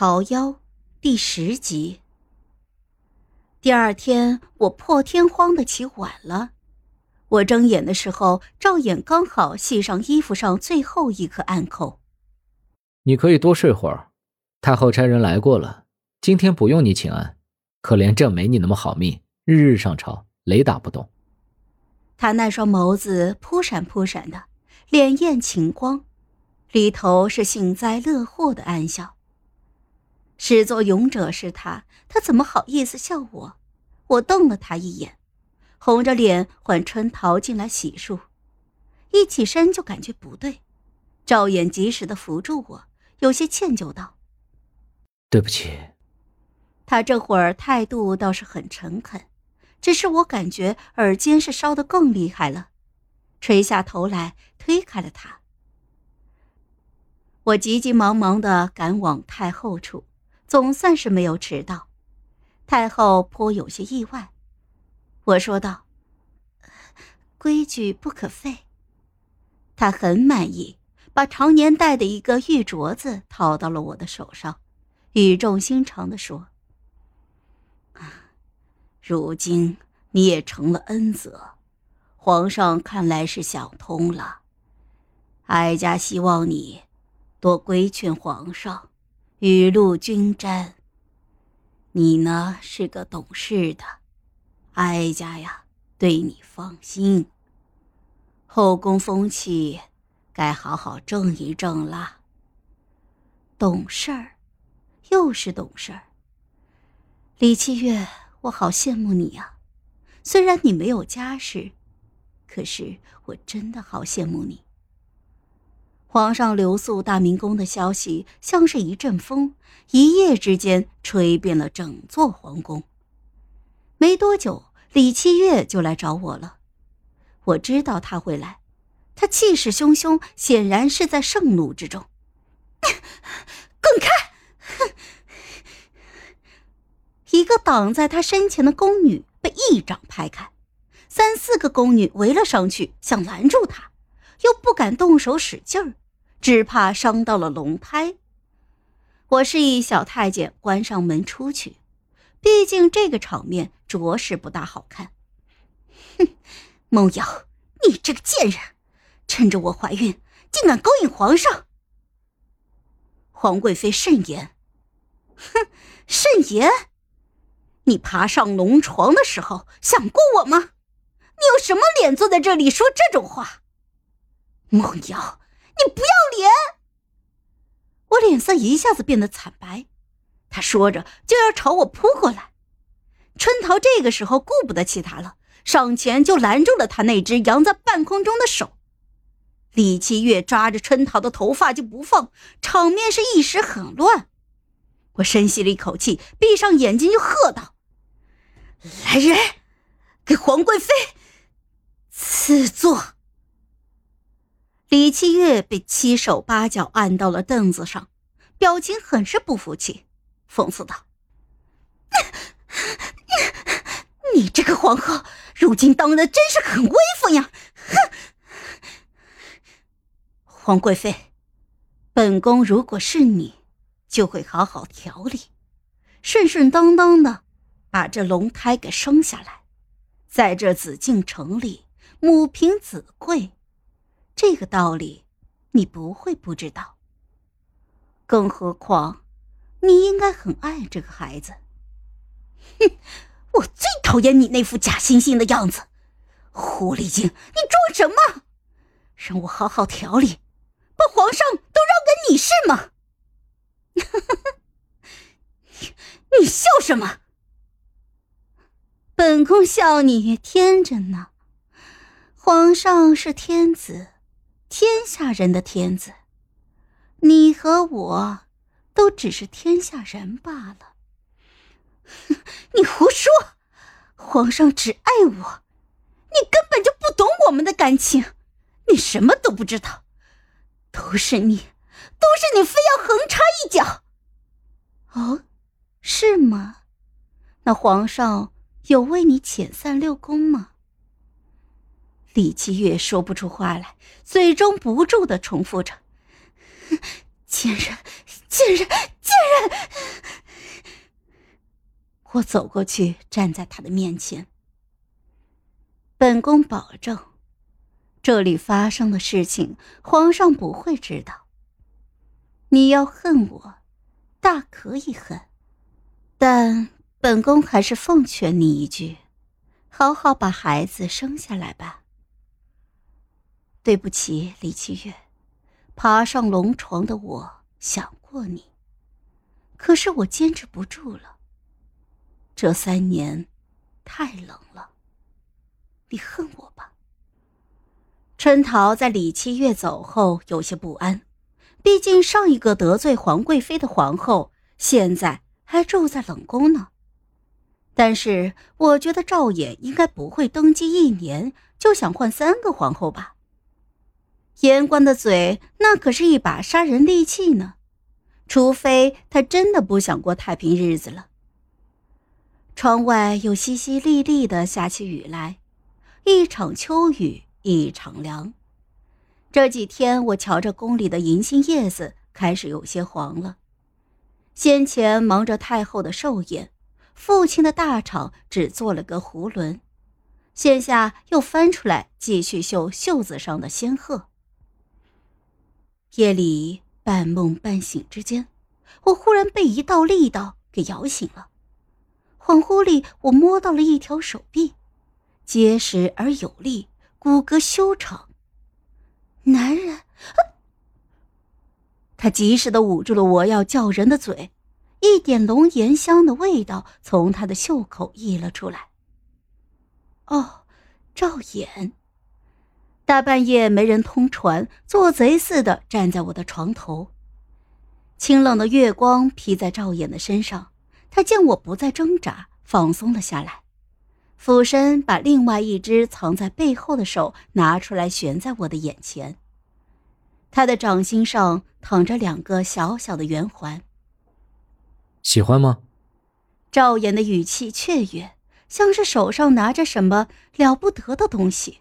桃夭第十集。第二天，我破天荒的起晚了。我睁眼的时候，赵衍刚好系上衣服上最后一颗暗扣。你可以多睡会儿。太后差人来过了，今天不用你请安。可怜朕没你那么好命，日日上朝，雷打不动。他那双眸子扑闪扑闪的，脸艳晴光，里头是幸灾乐祸的暗笑。始作俑者是他，他怎么好意思笑我？我瞪了他一眼，红着脸唤春桃进来洗漱。一起身就感觉不对，赵衍及时的扶住我，有些歉疚道：“对不起。”他这会儿态度倒是很诚恳，只是我感觉耳尖是烧得更厉害了，垂下头来推开了他。我急急忙忙的赶往太后处，总算是没有迟到。太后颇有些意外，我说道：“规矩不可废。”她很满意，把常年戴的一个玉镯子套到了我的手上，语重心长的说。如今你也成了恩泽，皇上看来是想通了。哀家希望你多规劝皇上，雨露均沾。你呢是个懂事的，哀家呀对你放心。后宫风气该好好正一正了。懂事儿，又是懂事儿。李七月。我好羡慕你呀，虽然你没有家世，可是我真的好羡慕你。皇上留宿大明宫的消息像是一阵风，一夜之间吹遍了整座皇宫。没多久，李七月就来找我了。我知道他会来，他气势汹汹，显然是在盛怒之中。滚开！哼一个挡在他身前的宫女被一掌拍开，三四个宫女围了上去，想拦住他，又不敢动手使劲儿，只怕伤到了龙胎。我示意小太监关上门出去，毕竟这个场面着实不大好看。哼，孟瑶，你这个贱人，趁着我怀孕，竟敢勾引皇上！皇贵妃慎言。哼，慎言。你爬上龙床的时候想过我吗？你有什么脸坐在这里说这种话？梦瑶，你不要脸！我脸色一下子变得惨白。他说着就要朝我扑过来，春桃这个时候顾不得其他了，上前就拦住了他那只扬在半空中的手。李七月抓着春桃的头发就不放，场面是一时很乱。我深吸了一口气，闭上眼睛就喝道。来人，给皇贵妃赐座。李七月被七手八脚按到了凳子上，表情很是不服气，讽刺道：“你这个皇后，如今当的真是很威风呀！”哼，皇贵妃，本宫如果是你，就会好好调理，顺顺当当的。把这龙胎给生下来，在这紫禁城里，母凭子贵，这个道理你不会不知道。更何况，你应该很爱这个孩子。哼，我最讨厌你那副假惺惺的样子，狐狸精，你装什么？让我好好调理，把皇上都让给你是吗？你 你笑什么？本宫笑你天真呢，皇上是天子，天下人的天子，你和我都只是天下人罢了。你胡说，皇上只爱我，你根本就不懂我们的感情，你什么都不知道，都是你，都是你非要横插一脚。哦，是吗？那皇上。有为你遣散六宫吗？李七月说不出话来，嘴中不住的重复着：“贱人，贱人，贱人。”我走过去，站在他的面前。本宫保证，这里发生的事情，皇上不会知道。你要恨我，大可以恨，但本宫还是奉劝你一句：好好把孩子生下来吧。对不起，李七月，爬上龙床的我想过你，可是我坚持不住了。这三年，太冷了。你恨我吧？春桃在李七月走后有些不安，毕竟上一个得罪皇贵妃的皇后，现在还住在冷宫呢。但是我觉得赵衍应该不会登基一年就想换三个皇后吧？言官的嘴那可是一把杀人利器呢，除非他真的不想过太平日子了。窗外又淅淅沥沥的下起雨来，一场秋雨一场凉。这几天我瞧着宫里的银杏叶子开始有些黄了。先前忙着太后的寿宴，父亲的大厂只做了个囫囵，现下又翻出来继续绣袖子上的仙鹤。夜里半梦半醒之间，我忽然被一道力道给摇醒了。恍惚里，我摸到了一条手臂，结实而有力，骨骼修长。男人，他及时的捂住了我要叫人的嘴，一点龙涎香的味道从他的袖口溢了出来。哦，赵衍，大半夜没人通传，做贼似的站在我的床头，清冷的月光披在赵衍的身上。他见我不再挣扎，放松了下来，俯身把另外一只藏在背后的手拿出来，悬在我的眼前。他的掌心上躺着两个小小的圆环。喜欢吗？赵岩的语气雀跃，像是手上拿着什么了不得的东西。